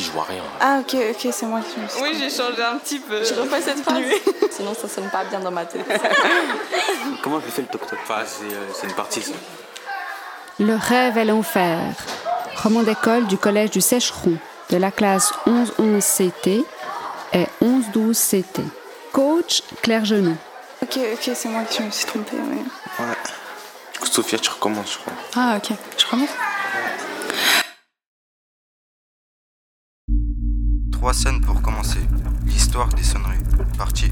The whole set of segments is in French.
je vois rien. Ah, ok, ok, c'est moi qui me suis Oui, j'ai changé un petit peu. Je refais cette phrase. Sinon, ça sonne pas bien dans ma tête. Comment je fais le toc toc Enfin, c'est euh, c'est une partie, ça. Le rêve est l'enfer. Roman d'école du collège du Sécheron, de la classe 11-11 CT et 11-12 CT. Coach Claire Genoux. Ok, ok, c'est moi qui me suis trompée, oui. Ouais. Du coup, Sophia, tu recommences, je crois. Ah, ok. Je recommence Trois scènes pour commencer. L'histoire des sonneries. Partie 1.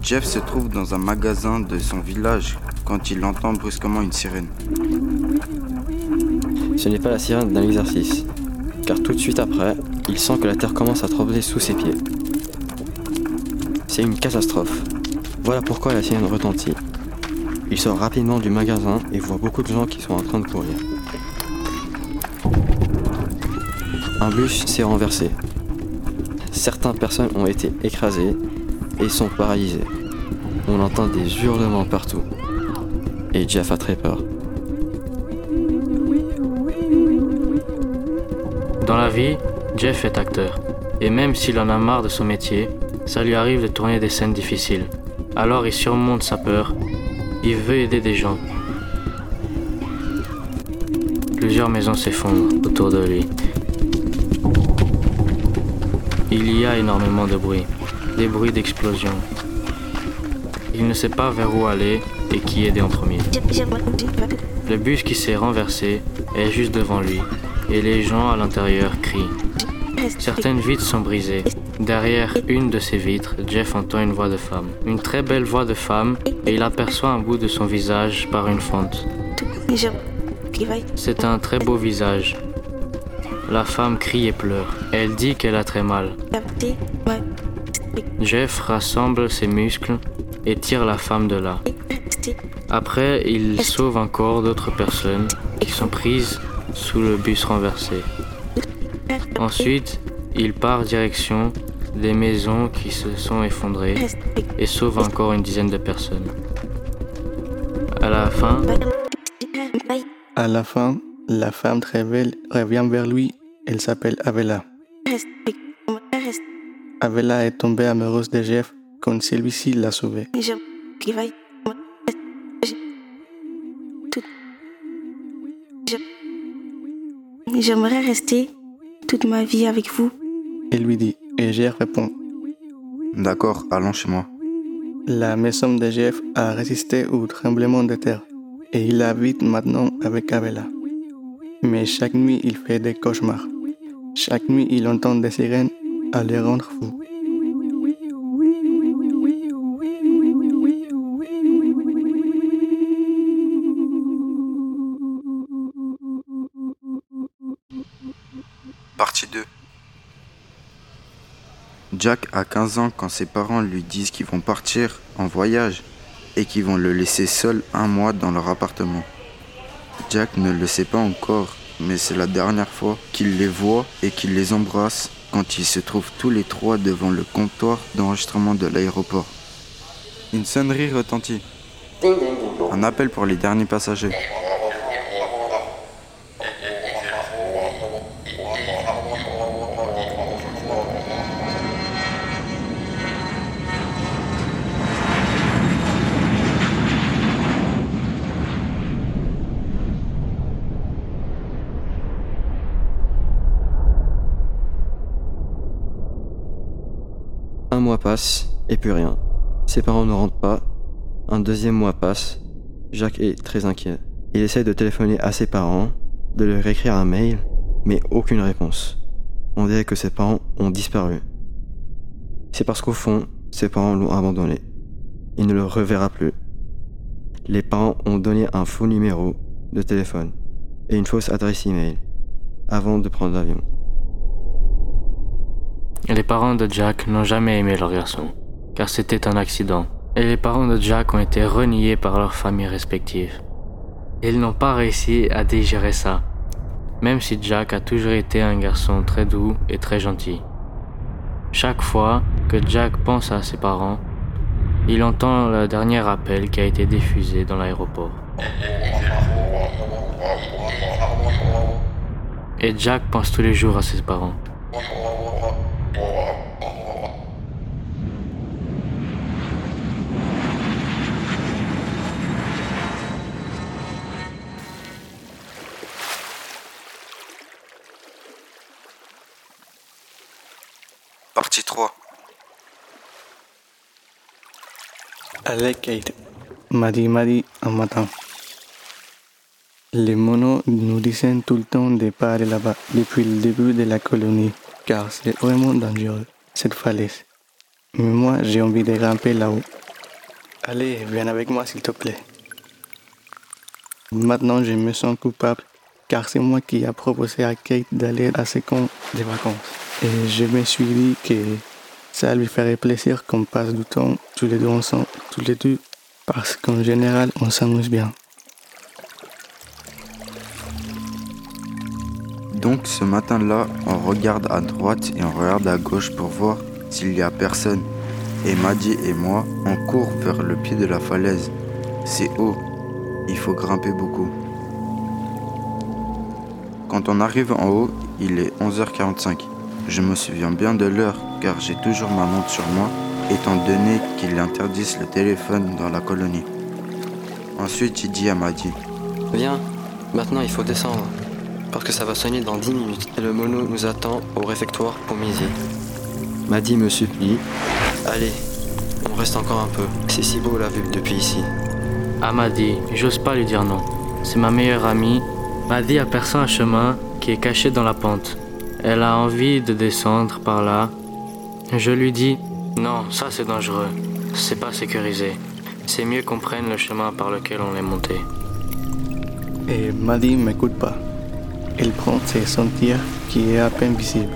Jeff se trouve dans un magasin de son village quand il entend brusquement une sirène. Ce n'est pas la sirène d'un exercice, car tout de suite après, il sent que la terre commence à trembler sous ses pieds. C'est une catastrophe. Voilà pourquoi la sirène retentit. Il sort rapidement du magasin et voit beaucoup de gens qui sont en train de courir. Un bus s'est renversé. Certaines personnes ont été écrasées et sont paralysées. On entend des hurlements partout. Et Jeff a très peur. Dans la vie, Jeff est acteur. Et même s'il en a marre de son métier, ça lui arrive de tourner des scènes difficiles. Alors il surmonte sa peur. Il veut aider des gens. Plusieurs maisons s'effondrent autour de lui. Il y a énormément de bruit, des bruits d'explosion. Il ne sait pas vers où aller et qui aider en premier. Le bus qui s'est renversé est juste devant lui et les gens à l'intérieur crient. Certaines vitres sont brisées. Derrière une de ces vitres, Jeff entend une voix de femme. Une très belle voix de femme et il aperçoit un bout de son visage par une fente. C'est un très beau visage. La femme crie et pleure. Elle dit qu'elle a très mal. Jeff rassemble ses muscles et tire la femme de là. Après, il sauve encore d'autres personnes qui sont prises sous le bus renversé. Ensuite, il part direction des maisons qui se sont effondrées et sauve encore une dizaine de personnes. À la fin, À la fin, la femme revient vers lui. Elle s'appelle Avela. Avela est tombée amoureuse de Jeff quand celui-ci l'a sauvée. J'aimerais rester toute ma vie avec vous. Elle lui dit, et Jeff répond. D'accord, allons chez moi. La maison de Jeff a résisté au tremblement de terre et il habite maintenant avec Avela. Mais chaque nuit, il fait des cauchemars. Chaque nuit, il entend des sirènes à les rendre fou. Partie 2. Jack a 15 ans quand ses parents lui disent qu'ils vont partir en voyage et qu'ils vont le laisser seul un mois dans leur appartement. Jack ne le sait pas encore, mais c'est la dernière fois qu'il les voit et qu'il les embrasse quand ils se trouvent tous les trois devant le comptoir d'enregistrement de l'aéroport. Une sonnerie retentit. Un appel pour les derniers passagers. Un mois passe et plus rien. Ses parents ne rentrent pas. Un deuxième mois passe. Jacques est très inquiet. Il essaie de téléphoner à ses parents, de leur écrire un mail, mais aucune réponse. On dirait que ses parents ont disparu. C'est parce qu'au fond, ses parents l'ont abandonné. Il ne le reverra plus. Les parents ont donné un faux numéro de téléphone et une fausse adresse email avant de prendre l'avion. Les parents de Jack n'ont jamais aimé leur garçon, car c'était un accident. Et les parents de Jack ont été reniés par leurs familles respectives. Ils n'ont pas réussi à digérer ça, même si Jack a toujours été un garçon très doux et très gentil. Chaque fois que Jack pense à ses parents, il entend le dernier appel qui a été diffusé dans l'aéroport. Et Jack pense tous les jours à ses parents. Partie 3. Allez, Kate, m'a dit, m'a dit un matin. Les monos nous disaient tout le temps de pas aller là-bas depuis le début de la colonie, car c'est vraiment dangereux, cette falaise. Mais moi, j'ai envie de grimper là-haut. Allez, viens avec moi, s'il te plaît. Maintenant, je me sens coupable, car c'est moi qui ai proposé à Kate d'aller à ses camps de vacances. Et je me suis dit que ça lui ferait plaisir qu'on passe du temps tous les deux ensemble, les deux, parce qu'en général, on s'amuse bien. Donc ce matin-là, on regarde à droite et on regarde à gauche pour voir s'il y a personne. Et Maddy et moi, on court vers le pied de la falaise. C'est haut, il faut grimper beaucoup. Quand on arrive en haut, il est 11h45. Je me souviens bien de l'heure car j'ai toujours ma montre sur moi, étant donné qu'ils interdisent le téléphone dans la colonie. Ensuite, j'ai dit à Maddy Viens, maintenant il faut descendre. Parce que ça va sonner dans 10 minutes et le mono nous attend au réfectoire pour miser. Maddy me supplie. Allez, on reste encore un peu. C'est si beau la vue depuis ici. À Maddy, j'ose pas lui dire non. C'est ma meilleure amie. Maddy aperçoit un chemin qui est caché dans la pente. Elle a envie de descendre par là. Je lui dis Non, ça c'est dangereux. C'est pas sécurisé. C'est mieux qu'on prenne le chemin par lequel on est monté. Et Maddy m'écoute pas. Elle prend ses sentiers qui est à peine visible.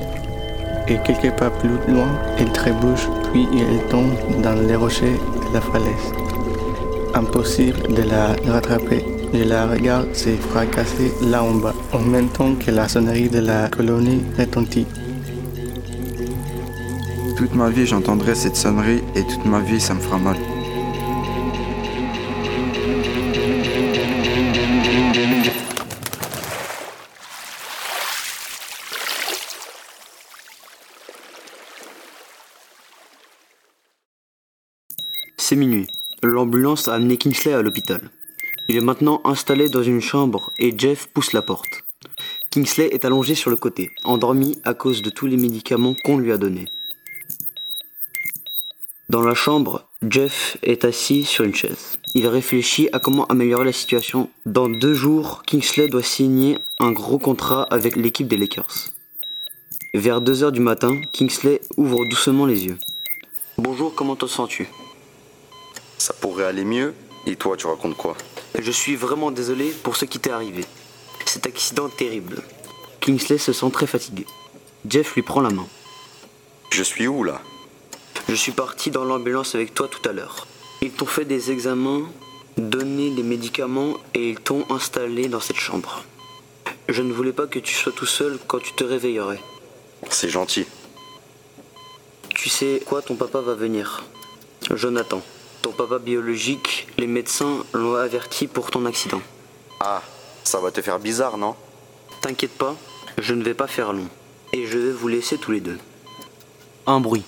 Et quelques pas plus loin, elle trébuche, puis elle tombe dans les rochers de la falaise. Impossible de la rattraper. Je la regarde se fracasser là en bas, en même temps que la sonnerie de la colonie retentit. Toute ma vie, j'entendrai cette sonnerie et toute ma vie, ça me fera mal. C'est minuit. L'ambulance a amené Kingsley à l'hôpital. Il est maintenant installé dans une chambre et Jeff pousse la porte. Kingsley est allongé sur le côté, endormi à cause de tous les médicaments qu'on lui a donnés. Dans la chambre, Jeff est assis sur une chaise. Il réfléchit à comment améliorer la situation. Dans deux jours, Kingsley doit signer un gros contrat avec l'équipe des Lakers. Vers 2 heures du matin, Kingsley ouvre doucement les yeux. Bonjour, comment te sens-tu? Ça pourrait aller mieux. Et toi, tu racontes quoi? Je suis vraiment désolé pour ce qui t'est arrivé. Cet accident terrible. Kingsley se sent très fatigué. Jeff lui prend la main. Je suis où là? Je suis parti dans l'ambulance avec toi tout à l'heure. Ils t'ont fait des examens, donné des médicaments et ils t'ont installé dans cette chambre. Je ne voulais pas que tu sois tout seul quand tu te réveillerais. C'est gentil. Tu sais quoi, ton papa va venir. Jonathan, ton papa biologique, les médecins l'ont averti pour ton accident. Ah, ça va te faire bizarre, non? T'inquiète pas, je ne vais pas faire long. Et je vais vous laisser tous les deux. Un bruit.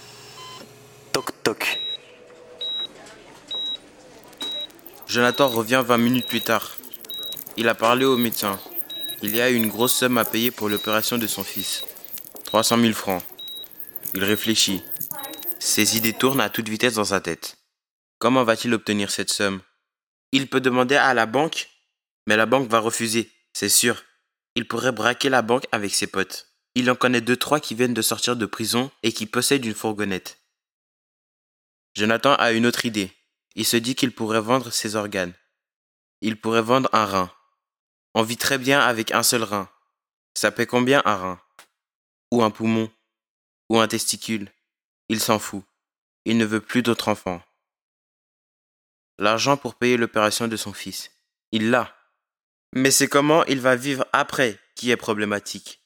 Toc toc. Jonathan revient 20 minutes plus tard. Il a parlé au médecin. Il y a une grosse somme à payer pour l'opération de son fils. 300 000 francs. Il réfléchit. Ses idées tournent à toute vitesse dans sa tête. Comment va-t-il obtenir cette somme? Il peut demander à la banque, mais la banque va refuser, c'est sûr. Il pourrait braquer la banque avec ses potes. Il en connaît deux trois qui viennent de sortir de prison et qui possèdent une fourgonnette. Jonathan a une autre idée. Il se dit qu'il pourrait vendre ses organes. Il pourrait vendre un rein. On vit très bien avec un seul rein. Ça paie combien un rein? Ou un poumon? Ou un testicule? Il s'en fout. Il ne veut plus d'autres enfants. L'argent pour payer l'opération de son fils. Il l'a. Mais c'est comment il va vivre après qui est problématique?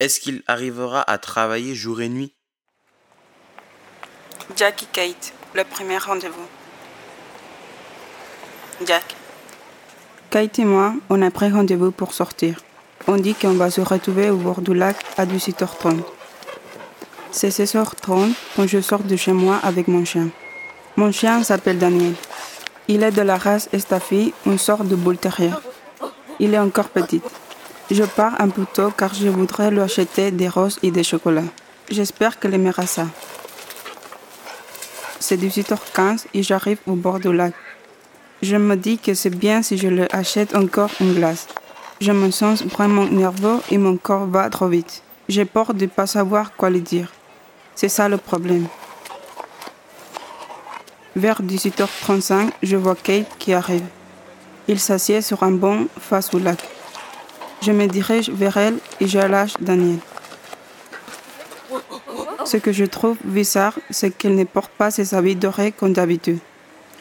Est-ce qu'il arrivera à travailler jour et nuit? Jack et Kate, le premier rendez-vous. Jack. Kate et moi, on a pris rendez-vous pour sortir. On dit qu'on va se retrouver au bord du lac à 18h30. C'est 16h30 quand je sors de chez moi avec mon chien. Mon chien s'appelle Daniel. Il est de la race Estafi, une sorte de boule terrière. Il est encore petit. Je pars un peu tôt car je voudrais lui acheter des roses et des chocolats. J'espère qu'elle aimera ça. C'est 18h15 et j'arrive au bord du lac. Je me dis que c'est bien si je lui achète encore une glace. Je me sens vraiment nerveux et mon corps va trop vite. J'ai peur de ne pas savoir quoi lui dire. C'est ça le problème. Vers 18h35, je vois Kate qui arrive. Il s'assied sur un banc face au lac. Je me dirige vers elle et je lâche Daniel. Ce que je trouve bizarre, c'est qu'elle ne porte pas ses habits dorés comme d'habitude.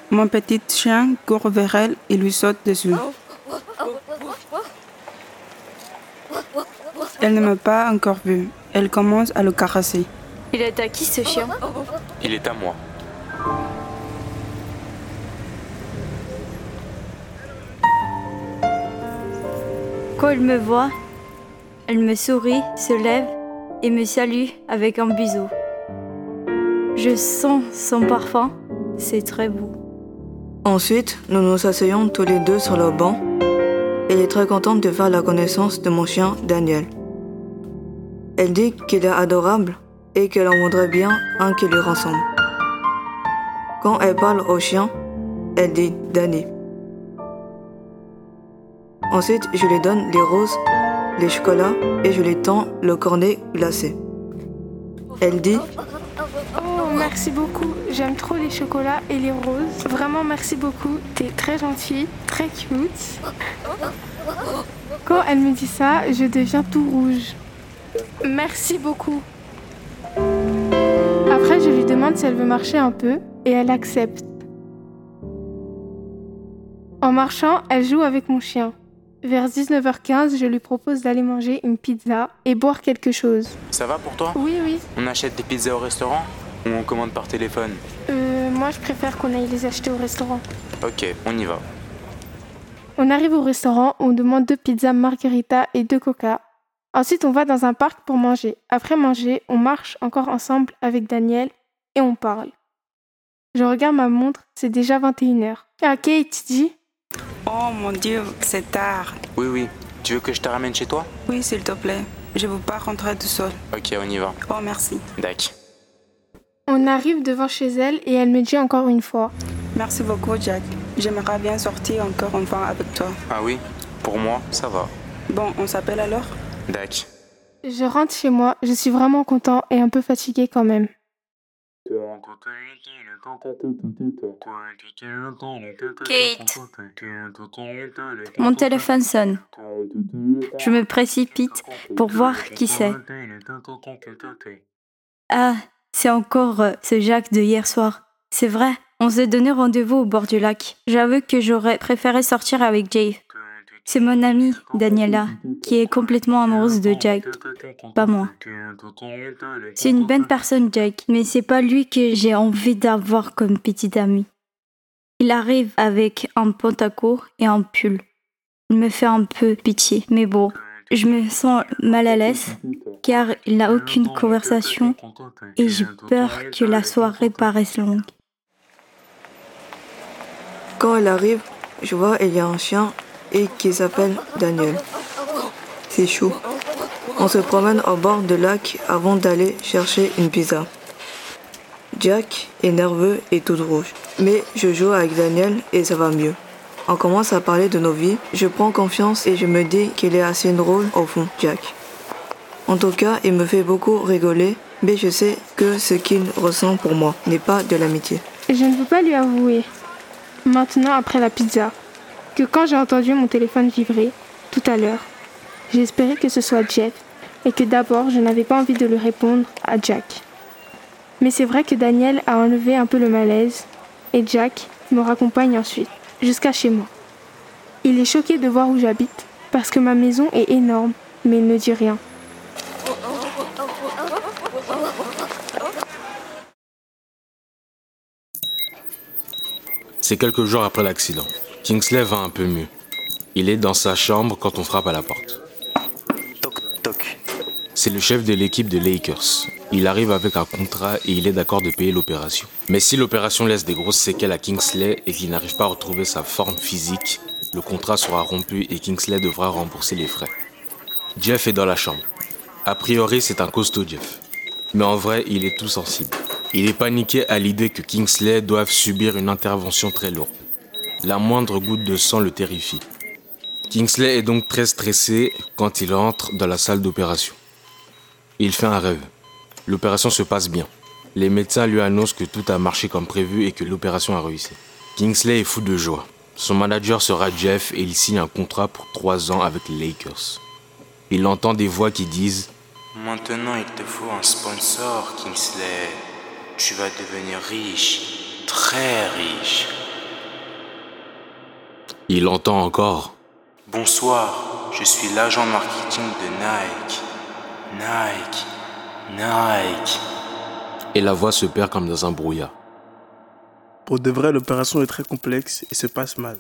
Mon petit chien court vers elle et lui saute dessus. Elle ne m'a pas encore vu. Elle commence à le caresser. Il est à qui ce chien? Il est à moi. Quand elle me voit, elle me sourit, se lève et me salue avec un bisou. Je sens son parfum, c'est très beau. Ensuite, nous nous asseyons tous les deux sur le banc. Elle est très contente de faire la connaissance de mon chien Daniel. Elle dit qu'il est adorable et qu'elle en voudrait bien un qui lui ressemble. Quand elle parle au chien, elle dit Danny. Ensuite, je lui donne les roses, les chocolats et je lui tends le cornet glacé. Elle dit Oh, merci beaucoup. J'aime trop les chocolats et les roses. Vraiment, merci beaucoup. T'es très gentil, très cute. Quand elle me dit ça, je deviens tout rouge. Merci beaucoup. Après, je lui demande si elle veut marcher un peu et elle accepte. En marchant, elle joue avec mon chien. Vers 19h15, je lui propose d'aller manger une pizza et boire quelque chose. Ça va pour toi? Oui, oui. On achète des pizzas au restaurant ou on commande par téléphone? Euh, moi, je préfère qu'on aille les acheter au restaurant. Ok, on y va. On arrive au restaurant, on demande deux pizzas margarita et deux coca. Ensuite, on va dans un parc pour manger. Après manger, on marche encore ensemble avec Daniel et on parle. Je regarde ma montre, c'est déjà 21h. Ah, Kate dit Oh mon Dieu, c'est tard. Oui, oui. Tu veux que je te ramène chez toi? Oui, s'il te plaît. Je ne veux pas rentrer tout seul. Ok, on y va. Oh, merci. D'accord. On arrive devant chez elle et elle me dit encore une fois Merci beaucoup, Jack. J'aimerais bien sortir encore une fois avec toi. Ah oui? Pour moi, ça va. Bon, on s'appelle alors? D'accord. Je rentre chez moi, je suis vraiment content et un peu fatigué quand même. Kate. Mon téléphone sonne. Je me précipite pour voir qui c'est. Ah, c'est encore euh, ce Jacques de hier soir. C'est vrai, on s'est donné rendez-vous au bord du lac. J'avoue que j'aurais préféré sortir avec Jay. C'est mon amie, Daniela, qui est complètement amoureuse de Jack, pas moi. C'est une bonne personne, Jack, mais c'est pas lui que j'ai envie d'avoir comme petit ami. Il arrive avec un pantaco et un pull. Il me fait un peu pitié, mais bon, je me sens mal à l'aise car il n'a aucune conversation et j'ai peur que la soirée paraisse longue. Quand elle arrive, je vois il y a un chien et qui s'appelle Daniel. C'est chou. On se promène au bord du lac avant d'aller chercher une pizza. Jack est nerveux et tout rouge. Mais je joue avec Daniel et ça va mieux. On commence à parler de nos vies, je prends confiance et je me dis qu'il est assez drôle au fond, Jack. En tout cas, il me fait beaucoup rigoler, mais je sais que ce qu'il ressent pour moi n'est pas de l'amitié. Je ne veux pas lui avouer, maintenant après la pizza, que quand j'ai entendu mon téléphone vibrer, tout à l'heure, espéré que ce soit Jeff et que d'abord je n'avais pas envie de lui répondre à Jack. Mais c'est vrai que Daniel a enlevé un peu le malaise et Jack me raccompagne ensuite jusqu'à chez moi. Il est choqué de voir où j'habite parce que ma maison est énorme, mais il ne dit rien. C'est quelques jours après l'accident. Kingsley va un peu mieux. Il est dans sa chambre quand on frappe à la porte. toc. C'est le chef de l'équipe de Lakers. Il arrive avec un contrat et il est d'accord de payer l'opération. Mais si l'opération laisse des grosses séquelles à Kingsley et qu'il n'arrive pas à retrouver sa forme physique, le contrat sera rompu et Kingsley devra rembourser les frais. Jeff est dans la chambre. A priori, c'est un costaud Jeff. Mais en vrai, il est tout sensible. Il est paniqué à l'idée que Kingsley doive subir une intervention très lourde. La moindre goutte de sang le terrifie. Kingsley est donc très stressé quand il entre dans la salle d'opération. Il fait un rêve. L'opération se passe bien. Les médecins lui annoncent que tout a marché comme prévu et que l'opération a réussi. Kingsley est fou de joie. Son manager sera Jeff et il signe un contrat pour trois ans avec les Lakers. Il entend des voix qui disent Maintenant, il te faut un sponsor, Kingsley. Tu vas devenir riche, très riche. Il entend encore Bonsoir, je suis l'agent marketing de Nike. Nike, Nike. Et la voix se perd comme dans un brouillard. Pour de vrai, l'opération est très complexe et se passe mal.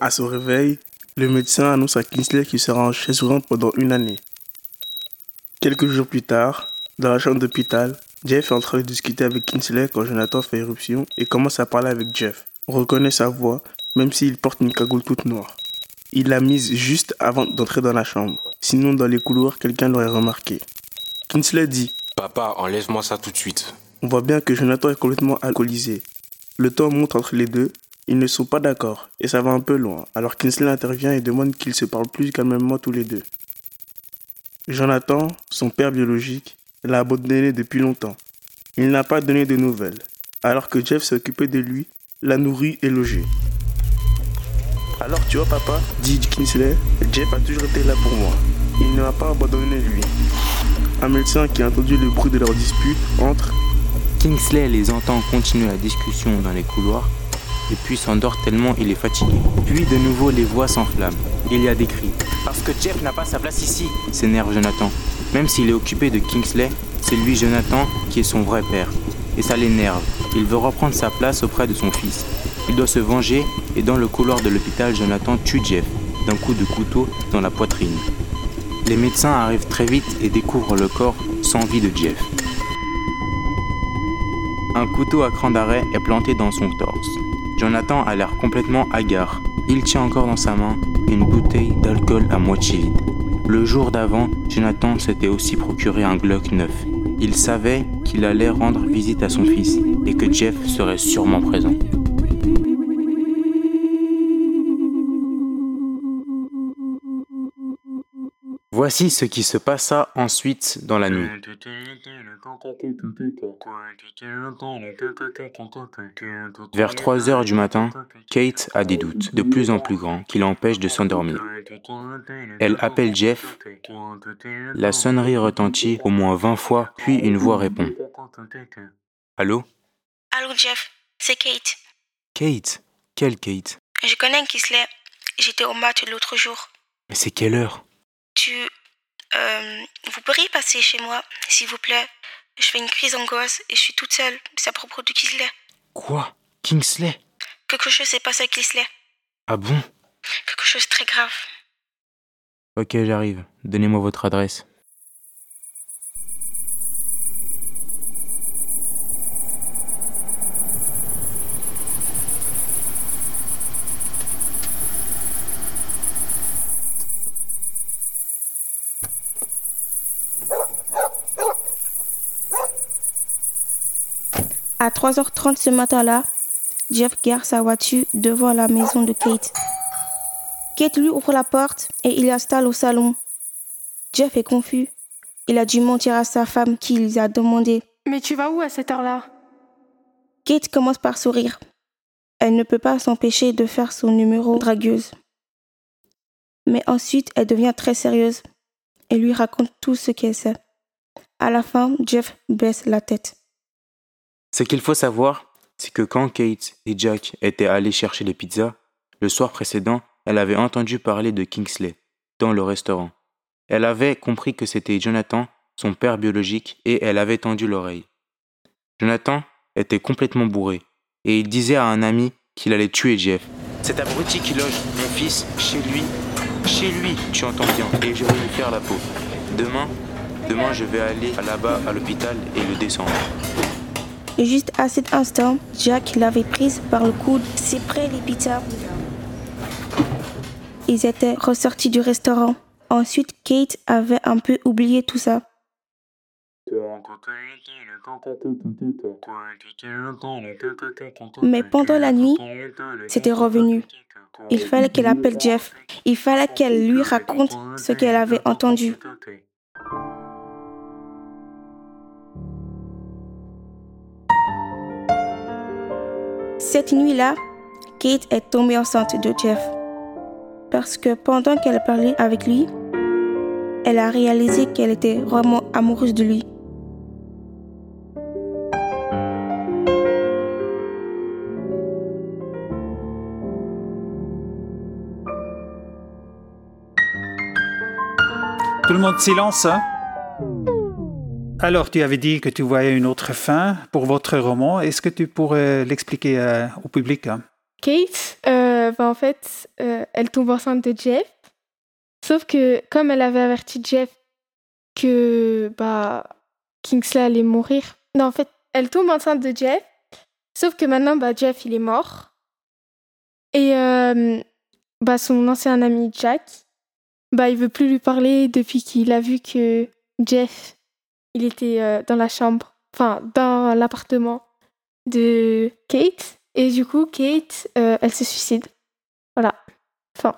À son réveil, le médecin annonce à Kingsley qu'il sera en chaise roulante pendant une année. Quelques jours plus tard, dans la chambre d'hôpital, Jeff est en train de discuter avec Kingsley quand Jonathan fait éruption et commence à parler avec Jeff. On reconnaît sa voix, même s'il porte une cagoule toute noire. Il l'a mise juste avant d'entrer dans la chambre. Sinon, dans les couloirs, quelqu'un l'aurait remarqué. Kingsley dit Papa, enlève-moi ça tout de suite. On voit bien que Jonathan est complètement alcoolisé. Le temps monte entre les deux. Ils ne sont pas d'accord et ça va un peu loin. Alors Kingsley intervient et demande qu'ils se parlent plus calmement tous les deux. Jonathan, son père biologique, l'a abandonné depuis longtemps. Il n'a pas donné de nouvelles, alors que Jeff s'est occupé de lui, l'a nourri et logé. Alors tu vois papa, dit Kingsley, Jeff a toujours été là pour moi. Il ne m'a pas abandonné lui. Un médecin qui a entendu le bruit de leur dispute entre. Kingsley les entend continuer la discussion dans les couloirs et puis s'endort tellement il est fatigué. Puis de nouveau les voix s'enflamment. Il y a des cris. Parce que Jeff n'a pas sa place ici, s'énerve Jonathan. Même s'il est occupé de Kingsley, c'est lui Jonathan qui est son vrai père. Et ça l'énerve. Il veut reprendre sa place auprès de son fils. Il doit se venger et dans le couloir de l'hôpital, Jonathan tue Jeff d'un coup de couteau dans la poitrine. Les médecins arrivent très vite et découvrent le corps sans vie de Jeff. Un couteau à cran d'arrêt est planté dans son torse. Jonathan a l'air complètement hagard. Il tient encore dans sa main une bouteille d'alcool à moitié vide. Le jour d'avant, Jonathan s'était aussi procuré un Glock 9. Il savait qu'il allait rendre visite à son fils et que Jeff serait sûrement présent. Voici ce qui se passa ensuite dans la nuit. Vers 3 heures du matin, Kate a des doutes de plus en plus grands qui l'empêchent de s'endormir. Elle appelle Jeff. La sonnerie retentit au moins 20 fois, puis une voix répond. Allô? Allô Jeff, c'est Kate. Kate? Quelle Kate? Je connais Kisley. J'étais au match l'autre jour. Mais c'est quelle heure? Tu... Euh, vous pourriez passer chez moi, s'il vous plaît? Je fais une crise d'angoisse et je suis toute seule. C'est à propos de Kisley. Quoi? Kingsley? Quelque chose s'est passé avec Kisley. Ah bon? Quelque chose de très grave. Ok, j'arrive. Donnez-moi votre adresse. À 3h30 ce matin-là, Jeff gare sa voiture devant la maison de Kate. Kate lui ouvre la porte et il l'installe au salon. Jeff est confus. Il a dû mentir à sa femme qui lui a demandé Mais tu vas où à cette heure-là? Kate commence par sourire. Elle ne peut pas s'empêcher de faire son numéro dragueuse. Mais ensuite, elle devient très sérieuse et lui raconte tout ce qu'elle sait. À la fin, Jeff baisse la tête. Ce qu'il faut savoir, c'est que quand Kate et Jack étaient allés chercher les pizzas, le soir précédent, elle avait entendu parler de Kingsley dans le restaurant. Elle avait compris que c'était Jonathan, son père biologique, et elle avait tendu l'oreille. Jonathan était complètement bourré, et il disait à un ami qu'il allait tuer Jeff. Cet abruti qui loge mon fils chez lui, chez lui, tu entends bien, et je vais lui faire la peau. Demain, demain je vais aller là-bas à l'hôpital et le descendre. Juste à cet instant, Jack l'avait prise par le coude, c'est près les pizzas. Ils étaient ressortis du restaurant. Ensuite, Kate avait un peu oublié tout ça. Mais pendant la nuit, c'était revenu. Il fallait qu'elle appelle Jeff. Il fallait qu'elle lui raconte ce qu'elle avait entendu. Cette nuit-là, Kate est tombée enceinte de Jeff. Parce que pendant qu'elle parlait avec lui, elle a réalisé qu'elle était vraiment amoureuse de lui. Tout le monde silence. Hein? Alors, tu avais dit que tu voyais une autre fin pour votre roman. Est-ce que tu pourrais l'expliquer euh, au public hein? Kate, euh, bah, en fait, euh, elle tombe enceinte de Jeff. Sauf que comme elle avait averti Jeff que bah, Kingsley allait mourir, non, en fait, elle tombe enceinte de Jeff. Sauf que maintenant, bah, Jeff, il est mort. Et bah, son ancien ami Jack, bah, il veut plus lui parler depuis qu'il a vu que Jeff, il était euh, dans la chambre, enfin, dans l'appartement de Kate. Et du coup, Kate, euh, elle se suicide. Voilà. Fin.